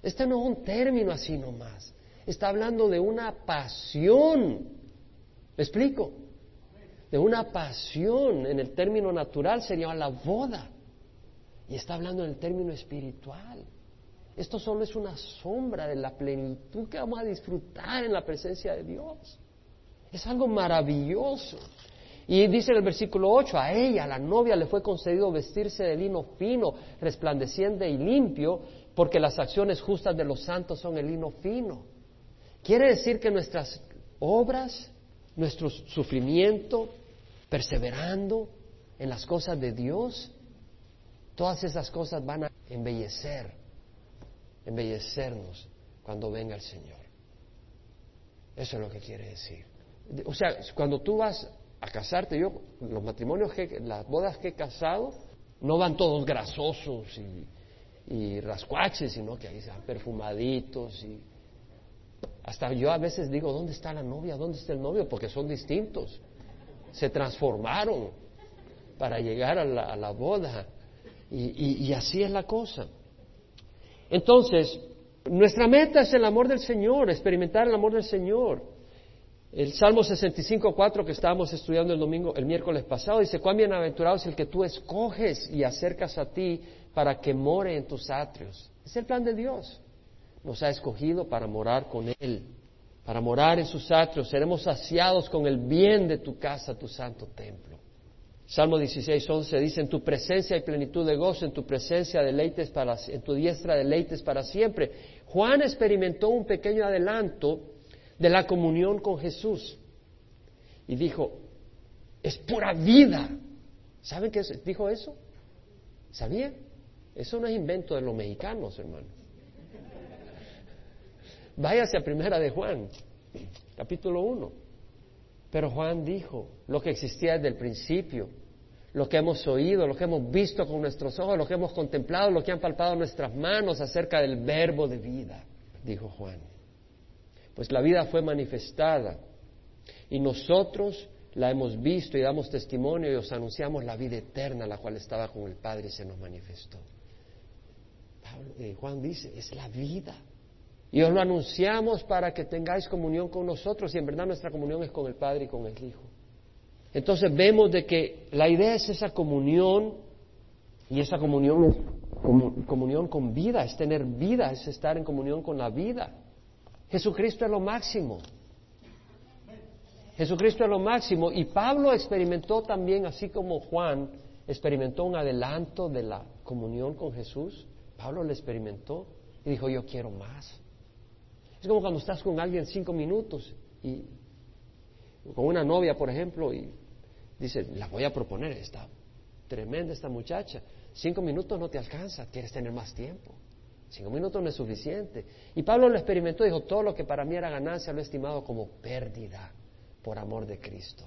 Este no es un término así nomás. Está hablando de una pasión. ¿Me explico? De una pasión. En el término natural sería la boda. Y está hablando en el término espiritual. Esto solo es una sombra de la plenitud que vamos a disfrutar en la presencia de Dios. Es algo maravilloso. Y dice en el versículo 8, a ella, a la novia, le fue concedido vestirse de lino fino, resplandeciente y limpio, porque las acciones justas de los santos son el lino fino. Quiere decir que nuestras obras, nuestro sufrimiento, perseverando en las cosas de Dios, todas esas cosas van a embellecer, embellecernos cuando venga el Señor. Eso es lo que quiere decir. O sea, cuando tú vas a casarte, yo, los matrimonios, que, las bodas que he casado, no van todos grasosos y y rascuaches, sino que ahí sean perfumaditos y hasta yo a veces digo, ¿dónde está la novia? ¿Dónde está el novio? Porque son distintos. Se transformaron para llegar a la, boda. Y, así es la cosa. Entonces, nuestra meta es el amor del Señor, experimentar el amor del Señor. El Salmo 65.4 que estábamos estudiando el domingo, el miércoles pasado, dice, cuán bienaventurado es el que tú escoges y acercas a ti para que more en tus atrios. Es el plan de Dios. Nos ha escogido para morar con Él, para morar en sus atrios. Seremos saciados con el bien de tu casa, tu santo templo. Salmo 16, 11 dice, en tu presencia hay plenitud de gozo, en tu presencia deleites para, en tu diestra deleites para siempre. Juan experimentó un pequeño adelanto de la comunión con Jesús y dijo, es pura vida. ¿Saben qué dijo eso? ¿Sabían? Eso no es invento de los mexicanos, hermano. Váyase a primera de Juan, capítulo 1. Pero Juan dijo lo que existía desde el principio, lo que hemos oído, lo que hemos visto con nuestros ojos, lo que hemos contemplado, lo que han palpado nuestras manos acerca del verbo de vida, dijo Juan. Pues la vida fue manifestada y nosotros la hemos visto y damos testimonio y os anunciamos la vida eterna, la cual estaba con el Padre y se nos manifestó. Eh, Juan dice, es la vida. Y os lo anunciamos para que tengáis comunión con nosotros y en verdad nuestra comunión es con el Padre y con el Hijo. Entonces vemos de que la idea es esa comunión y esa comunión es comunión con vida, es tener vida, es estar en comunión con la vida. Jesucristo es lo máximo. Jesucristo es lo máximo y Pablo experimentó también, así como Juan experimentó un adelanto de la comunión con Jesús, Pablo lo experimentó y dijo, yo quiero más. Es como cuando estás con alguien cinco minutos y con una novia, por ejemplo, y dice, la voy a proponer, está tremenda esta muchacha. Cinco minutos no te alcanza, quieres tener más tiempo. Cinco minutos no es suficiente. Y Pablo lo experimentó dijo, todo lo que para mí era ganancia lo he estimado como pérdida por amor de Cristo.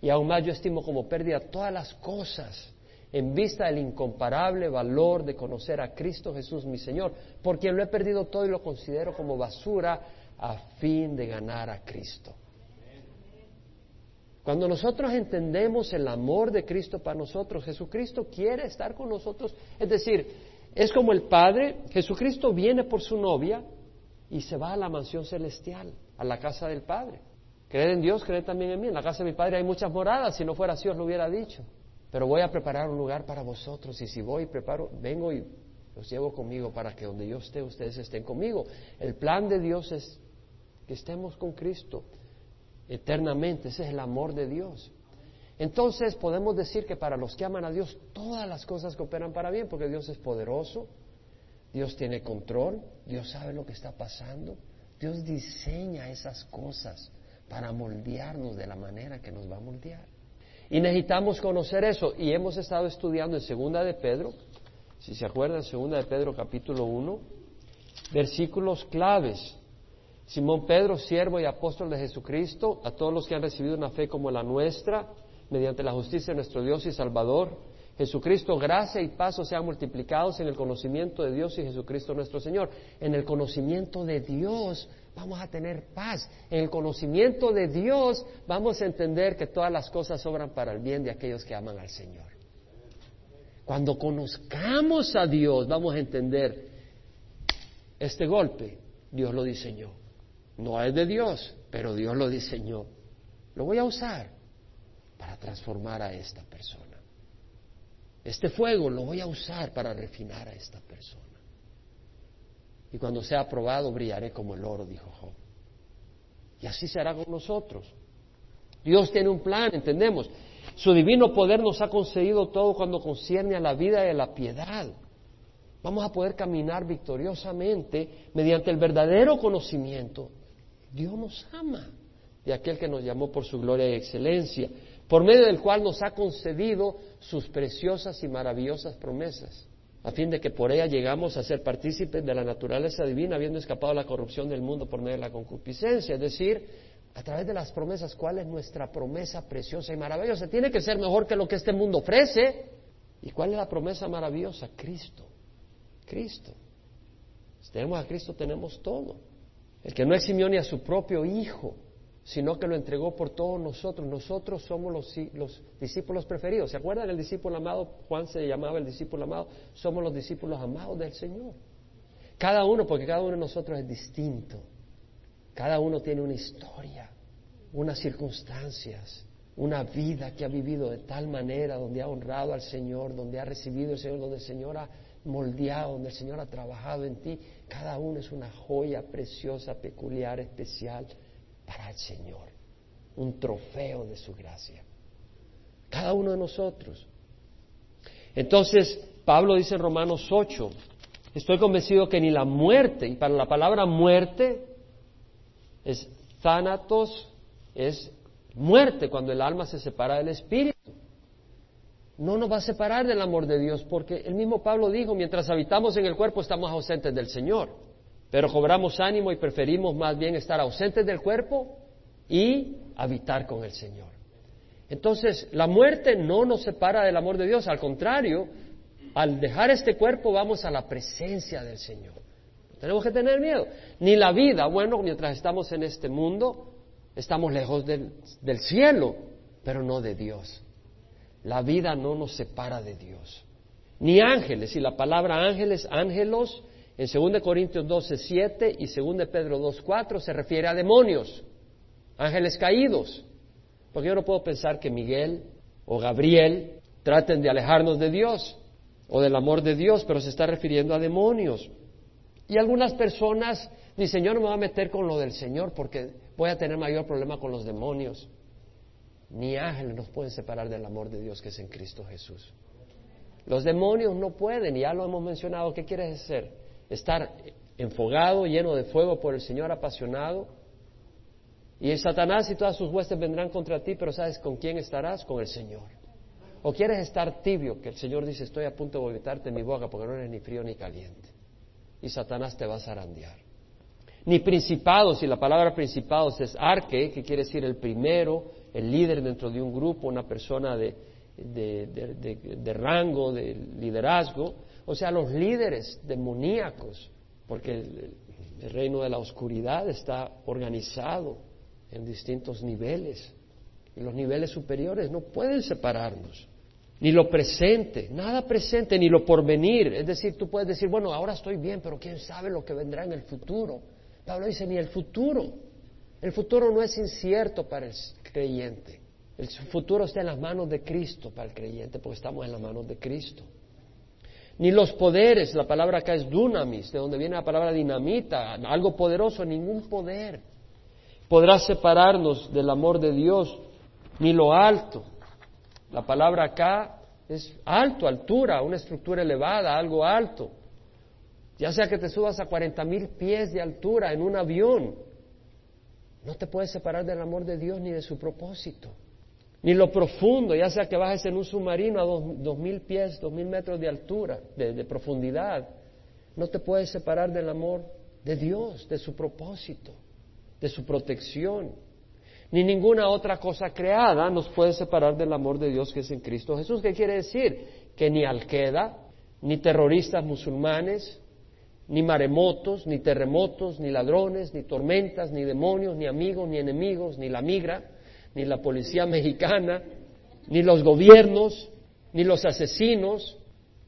Y aún más yo estimo como pérdida todas las cosas en vista del incomparable valor de conocer a Cristo Jesús mi Señor, por quien lo he perdido todo y lo considero como basura a fin de ganar a Cristo. Cuando nosotros entendemos el amor de Cristo para nosotros, Jesucristo quiere estar con nosotros. Es decir, es como el Padre, Jesucristo viene por su novia y se va a la mansión celestial, a la casa del Padre. Creer en Dios, creer también en mí. En la casa de mi Padre hay muchas moradas, si no fuera así os lo hubiera dicho pero voy a preparar un lugar para vosotros y si voy y preparo, vengo y los llevo conmigo para que donde yo esté, ustedes estén conmigo. El plan de Dios es que estemos con Cristo eternamente, ese es el amor de Dios. Entonces podemos decir que para los que aman a Dios todas las cosas cooperan para bien, porque Dios es poderoso, Dios tiene control, Dios sabe lo que está pasando, Dios diseña esas cosas para moldearnos de la manera que nos va a moldear. Y necesitamos conocer eso. Y hemos estado estudiando en Segunda de Pedro, si se acuerdan, Segunda de Pedro capítulo 1, versículos claves. Simón Pedro, siervo y apóstol de Jesucristo, a todos los que han recibido una fe como la nuestra, mediante la justicia de nuestro Dios y Salvador, Jesucristo, gracia y paso sean multiplicados en el conocimiento de Dios y Jesucristo nuestro Señor. En el conocimiento de Dios vamos a tener paz. En el conocimiento de Dios vamos a entender que todas las cosas obran para el bien de aquellos que aman al Señor. Cuando conozcamos a Dios vamos a entender Este golpe Dios lo diseñó. No es de Dios, pero Dios lo diseñó. Lo voy a usar para transformar a esta persona. Este fuego lo voy a usar para refinar a esta persona. Y cuando sea aprobado, brillaré como el oro, dijo Job. Y así será con nosotros. Dios tiene un plan, entendemos. Su divino poder nos ha concedido todo cuando concierne a la vida y a la piedad. Vamos a poder caminar victoriosamente mediante el verdadero conocimiento. Dios nos ama de aquel que nos llamó por su gloria y excelencia, por medio del cual nos ha concedido sus preciosas y maravillosas promesas, a fin de que por ella llegamos a ser partícipes de la naturaleza divina, habiendo escapado de la corrupción del mundo por medio de la concupiscencia. Es decir, a través de las promesas, ¿cuál es nuestra promesa preciosa y maravillosa? Tiene que ser mejor que lo que este mundo ofrece. ¿Y cuál es la promesa maravillosa? Cristo. Cristo. Si tenemos a Cristo, tenemos todo. El que no eximió ni a su propio Hijo, sino que lo entregó por todos nosotros. Nosotros somos los, los, discípulos preferidos. ¿Se acuerdan del discípulo amado? Juan se llamaba el discípulo amado. Somos los discípulos amados del Señor. Cada uno, porque cada uno de nosotros es distinto. Cada uno tiene una historia, unas circunstancias, una vida que ha vivido de tal manera, donde ha honrado al Señor, donde ha recibido el Señor, donde el Señor ha moldeado, donde el Señor ha trabajado en ti. Cada uno es una joya preciosa, peculiar, especial para el Señor. Un trofeo de su gracia. Cada uno de nosotros. Entonces, Pablo dice en Romanos 8, estoy convencido que ni la muerte, y para la palabra muerte, es thanatos, es muerte cuando el alma se separa del espíritu. No nos va a separar del amor de Dios, porque el mismo Pablo dijo, mientras habitamos en el cuerpo estamos ausentes del Señor, pero cobramos ánimo y preferimos más bien estar ausentes del cuerpo y habitar con el Señor. Entonces, la muerte no nos separa del amor de Dios, al contrario, al dejar este cuerpo vamos a la presencia del Señor. Tenemos que tener miedo. Ni la vida, bueno, mientras estamos en este mundo, estamos lejos del, cielo, pero no de Dios. La vida no nos separa de Dios. Ni ángeles, y la palabra ángeles, ángelos, en 2 Corintios 12, 7 y 2 Pedro 2, 4 se refiere a demonios, ángeles caídos. Porque yo no puedo pensar que Miguel o Gabriel traten de alejarnos de Dios o del amor de Dios, pero se está refiriendo a demonios. Y algunas personas dicen, yo no me voy a meter con lo del Señor porque voy a tener mayor problema con los demonios. Ni ángeles nos pueden separar del amor de Dios que es en Cristo Jesús. Los demonios no pueden, y ya lo hemos mencionado, ¿qué quieres hacer? Estar enfogado, lleno de fuego por el Señor, apasionado. Y el Satanás y todas sus huestes vendrán contra ti, pero ¿sabes con quién estarás? Con el Señor. ¿O quieres estar tibio? Que el Señor dice, estoy a punto de vomitarte en mi boca porque no eres ni frío ni caliente y Satanás te va a zarandear. Ni principados, y la palabra principados es arque, que quiere decir el primero, el líder dentro de un grupo, una persona de, de, rango, de liderazgo, o sea, los líderes demoníacos, porque el reino de la oscuridad está organizado en distintos niveles, y los niveles superiores no pueden separarnos ni lo presente, nada presente, ni lo porvenir. Es decir, tú puedes decir, bueno, ahora estoy bien, pero quién sabe lo que vendrá en el futuro. Pablo dice, ni el futuro. El futuro no es incierto para el creyente. El futuro está en las manos de Cristo para el creyente, porque estamos en las manos de Cristo. Ni los poderes, la palabra acá es dunamis, de donde viene la palabra dinamita, algo poderoso, ningún poder podrá separarnos del amor de Dios, ni lo alto, la palabra acá es alto, altura, una estructura elevada, algo alto. Ya sea que te subas a cuarenta mil pies de altura en un avión, no te puedes separar del amor de Dios ni de su propósito. Ni lo profundo, ya sea que bajes en un submarino a dos, mil pies, dos mil metros de altura, de profundidad, no te puedes separar del amor de Dios, de su propósito, de su protección ni ninguna otra cosa creada nos puede separar del amor de Dios que es en Cristo Jesús. ¿Qué quiere decir? Que ni Al-Qaeda, ni terroristas musulmanes, ni maremotos, ni terremotos, ni ladrones, ni tormentas, ni demonios, ni amigos, ni enemigos, ni la migra, ni la policía mexicana, ni los gobiernos, ni los asesinos.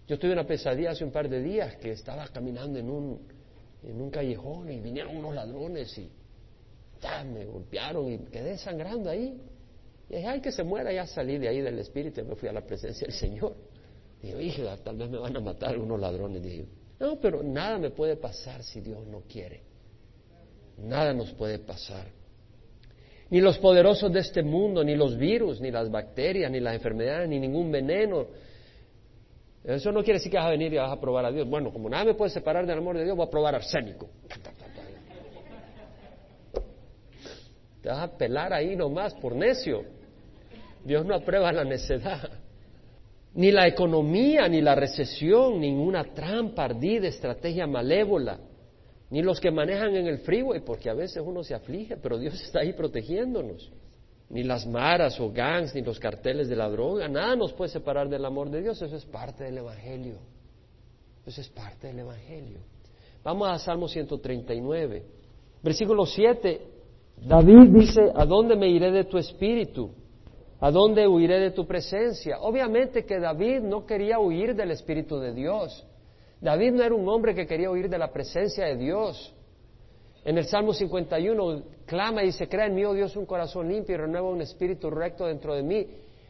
Yo tuve una pesadilla hace un par de días que estaba caminando en un en un callejón y vinieron unos ladrones y ya me golpearon y quedé sangrando ahí. Y dije, ay, que se muera, ya salí de ahí del espíritu y me fui a la presencia del Señor. Digo, hija, tal vez me van a matar unos ladrones. Digo, no, pero nada me puede pasar si Dios no quiere. Nada nos puede pasar. Ni los poderosos de este mundo, ni los virus, ni las bacterias, ni las enfermedades, ni ningún veneno. Eso no quiere decir que vas a venir y vas a probar a Dios. Bueno, como nada me puede separar del amor de Dios, voy a probar arsénico. Te vas a pelar ahí nomás por necio. Dios no aprueba la necedad. Ni la economía, ni la recesión, ninguna trampa ardida, estrategia malévola, ni los que manejan en el freeway, porque a veces uno se aflige, pero Dios está ahí protegiéndonos. Ni las maras o gangs, ni los carteles de la droga, nada nos puede separar del amor de Dios, eso es parte del Evangelio. Eso es parte del Evangelio. Vamos a Salmo 139, versículo 7. David dice, ¿a dónde me iré de tu espíritu? ¿A dónde huiré de tu presencia? Obviamente que David no quería huir del Espíritu de Dios. David no era un hombre que quería huir de la presencia de Dios. En el Salmo 51 clama y dice, crea en mí, oh Dios, un corazón limpio y renueva un espíritu recto dentro de mí.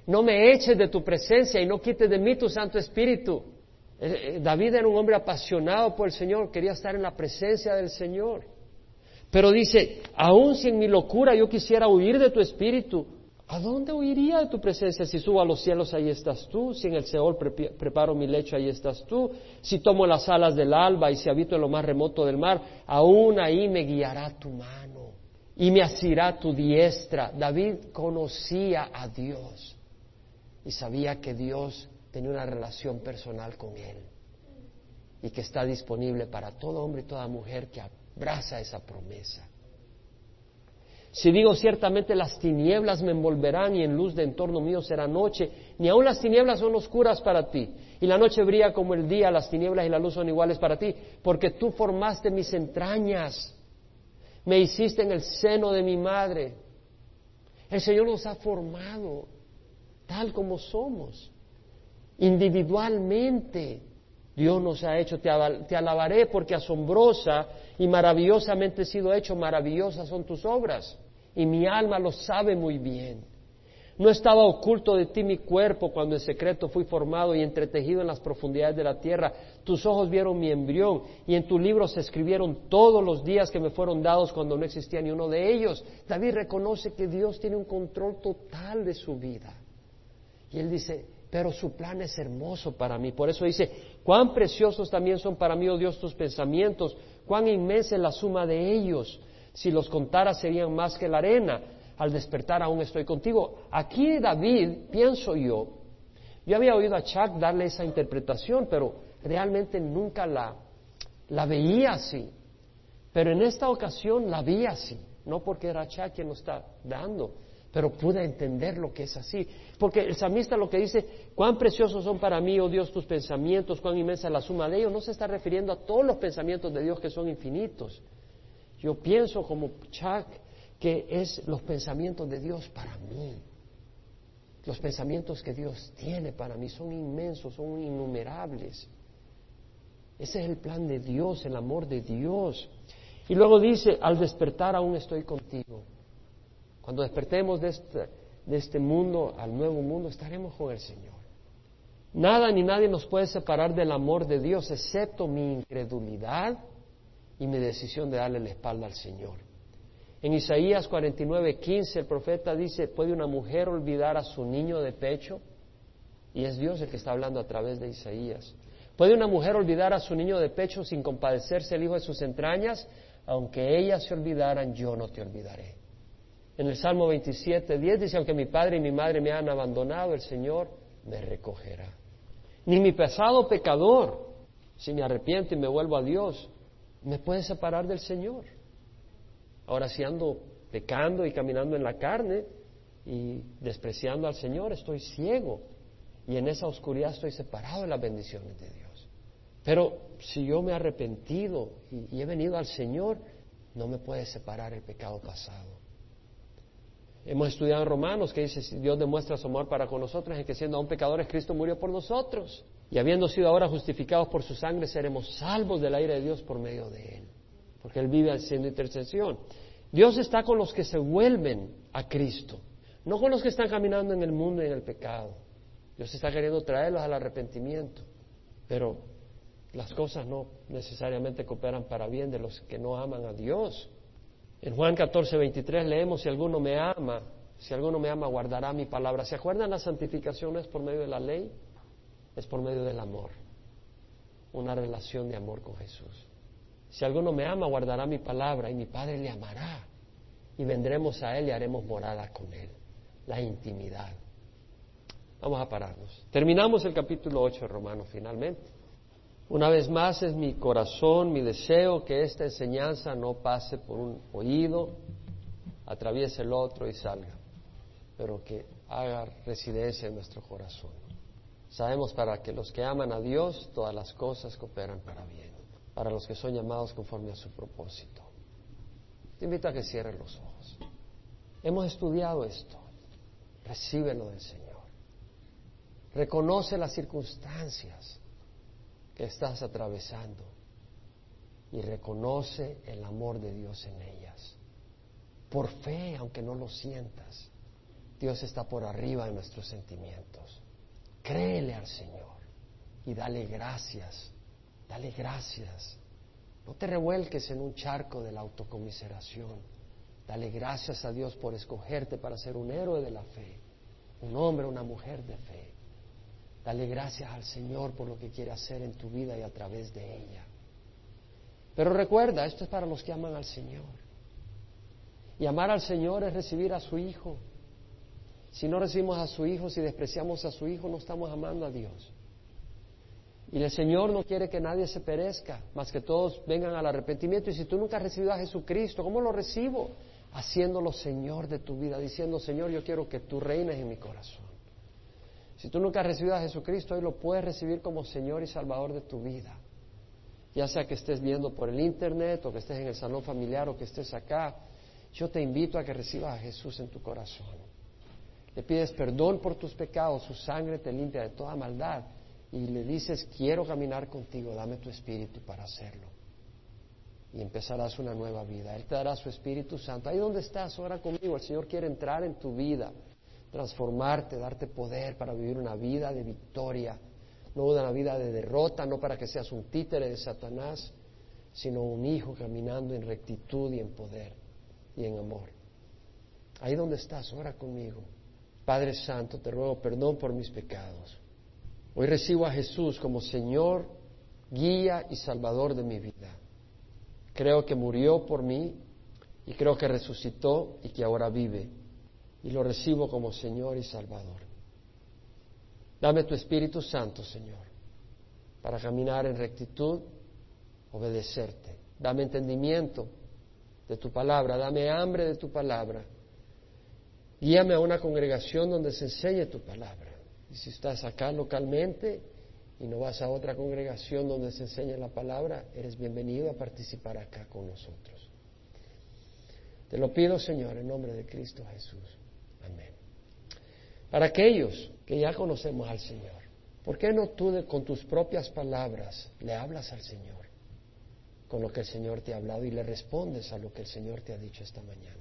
No me eches de tu presencia y no quites de mí tu Santo Espíritu. Eh, eh, David era un hombre apasionado por el Señor, quería estar en la presencia del Señor. Pero dice, aun si en mi locura yo quisiera huir de tu Espíritu, ¿A dónde huiría de tu presencia? Si subo a los cielos, ahí estás tú. Si en el Seol preparo mi lecho, ahí estás tú. Si tomo las alas del alba y si habito en lo más remoto del mar, aún ahí me guiará tu mano y me asirá tu diestra. David conocía a Dios y sabía que Dios tenía una relación personal con él y que está disponible para todo hombre y toda mujer que abraza esa promesa. Si digo ciertamente las tinieblas me envolverán y en luz de entorno mío será noche, ni aun las tinieblas son oscuras para ti, y la noche brilla como el día, las tinieblas y la luz son iguales para ti, porque tú formaste mis entrañas, me hiciste en el seno de mi madre. El Señor nos ha formado tal como somos, individualmente. Dios nos ha hecho, te, alabaré porque asombrosa y maravillosamente sido hecho, maravillosas son tus obras y mi alma lo sabe muy bien. No estaba oculto de ti mi cuerpo cuando en secreto fui formado y entretejido en las profundidades de la tierra. Tus ojos vieron mi embrión y en tu libro se escribieron todos los días que me fueron dados cuando no existía ni uno de ellos. David reconoce que Dios tiene un control total de su vida. Y él dice, pero su plan es hermoso para mí. Por eso dice, cuán preciosos también son para mí, oh Dios, tus pensamientos, cuán inmensa es la suma de ellos. Si los contara serían más que la arena. Al despertar aún estoy contigo. Aquí David, pienso yo, yo había oído a Chuck darle esa interpretación, pero realmente nunca la, la veía así. Pero en esta ocasión la vi así, no porque era Chuck quien lo está dando, pero pude entender lo que es así. Porque el samista lo que dice, cuán preciosos son para mí, oh Dios, tus pensamientos, cuán inmensa la suma de ellos, no se está refiriendo a todos los pensamientos de Dios que son infinitos, yo pienso como Chuck que es los pensamientos de Dios para mí. Los pensamientos que Dios tiene para mí son inmensos, son innumerables. Ese es el plan de Dios, el amor de Dios. Y luego dice, al despertar aún estoy contigo. Cuando despertemos de este, de este mundo al nuevo mundo, estaremos con el Señor. Nada ni nadie nos puede separar del amor de Dios, excepto mi incredulidad y mi decisión de darle la espalda al Señor. En Isaías 49, 15 el profeta dice, ¿puede una mujer olvidar a su niño de pecho? Y es Dios el que está hablando a través de Isaías. ¿Puede una mujer olvidar a su niño de pecho sin compadecerse el hijo de sus entrañas? Aunque ellas se olvidaran, yo no te olvidaré. En el Salmo 27, 10 dice, aunque mi padre y mi madre me han abandonado, el Señor me recogerá. Ni mi pesado pecador, si me arrepiento y me vuelvo a Dios, me puede separar del Señor. Ahora si ando pecando y caminando en la carne y despreciando al Señor, estoy ciego y en esa oscuridad estoy separado de las bendiciones de Dios. Pero si yo me he arrepentido y, he venido al Señor, no me puede separar el pecado pasado. Hemos estudiado en Romanos que dice, Dios demuestra su amor para con nosotros, en que siendo aún pecadores, Cristo murió por nosotros. Y habiendo sido ahora justificados por su sangre, seremos salvos del aire de Dios por medio de Él. porque Él vive haciendo intercesión. Dios está con los que se vuelven a Cristo, no con los que están caminando en el mundo y en el pecado. Dios está queriendo traerlos al arrepentimiento, pero las cosas no necesariamente cooperan para bien de los que no aman a Dios. En Juan 14, 23 leemos, si alguno me ama, si alguno me ama, guardará mi palabra. ¿Se acuerdan la santificación no es por medio de la ley? Es por medio del amor. Una relación de amor con Jesús. Si alguno me ama, guardará mi palabra y mi Padre le amará. Y vendremos a Él y haremos morada con Él. La intimidad. Vamos a pararnos. Terminamos el capítulo 8 de Romanos finalmente. Una vez más es mi corazón, mi deseo que esta enseñanza no pase por un oído, atraviese el otro y salga, pero que haga residencia en nuestro corazón. Sabemos para que los que aman a Dios todas las cosas cooperan para bien, para los que son llamados conforme a su propósito. Te invito a que cierres los ojos. Hemos estudiado esto. Recíbelo del Señor. Reconoce las circunstancias estás atravesando y reconoce el amor de Dios en ellas. Por fe, aunque no lo sientas, Dios está por arriba de nuestros sentimientos. Créele al Señor y dale gracias, dale gracias. No te revuelques en un charco de la autocomiseración. Dale gracias a Dios por escogerte para ser un héroe de la fe, un hombre, una mujer de fe. Dale gracias al Señor por lo que quiere hacer en tu vida y a través de ella. Pero recuerda, esto es para los que aman al Señor. Y amar al Señor es recibir a su Hijo. Si no recibimos a su Hijo, si despreciamos a su Hijo, no estamos amando a Dios. Y el Señor no quiere que nadie se perezca, más que todos vengan al arrepentimiento. Y si tú nunca has recibido a Jesucristo, ¿cómo lo recibo? Haciéndolo Señor de tu vida, diciendo, Señor, yo quiero que tú reines en mi corazón. Si tú nunca has recibido a Jesucristo, hoy lo puedes recibir como Señor y Salvador de tu vida. Ya sea que estés viendo por el Internet o que estés en el salón familiar o que estés acá, yo te invito a que recibas a Jesús en tu corazón. Le pides perdón por tus pecados, su sangre te limpia de toda maldad y le dices, quiero caminar contigo, dame tu espíritu para hacerlo. Y empezarás una nueva vida. Él te dará su Espíritu Santo. Ahí donde estás, ora conmigo. El Señor quiere entrar en tu vida transformarte, darte poder para vivir una vida de victoria, no una vida de derrota, no para que seas un títere de Satanás, sino un hijo caminando en rectitud y en poder y en amor. Ahí donde estás, ora conmigo. Padre Santo, te ruego perdón por mis pecados. Hoy recibo a Jesús como Señor, guía y Salvador de mi vida. Creo que murió por mí y creo que resucitó y que ahora vive y lo recibo como Señor y Salvador. Dame tu Espíritu Santo, Señor, para caminar en rectitud, obedecerte. Dame entendimiento de tu palabra, dame hambre de tu palabra. Guíame a una congregación donde se enseñe tu palabra. Y si estás acá localmente y no vas a otra congregación donde se enseñe la palabra, eres bienvenido a participar acá con nosotros. Te lo pido, Señor, en nombre de Cristo Jesús. Para aquellos que ya conocemos al Señor, ¿por qué no tú con tus propias palabras le hablas al Señor con lo que el Señor te ha hablado y le respondes a lo que el Señor te ha dicho esta mañana?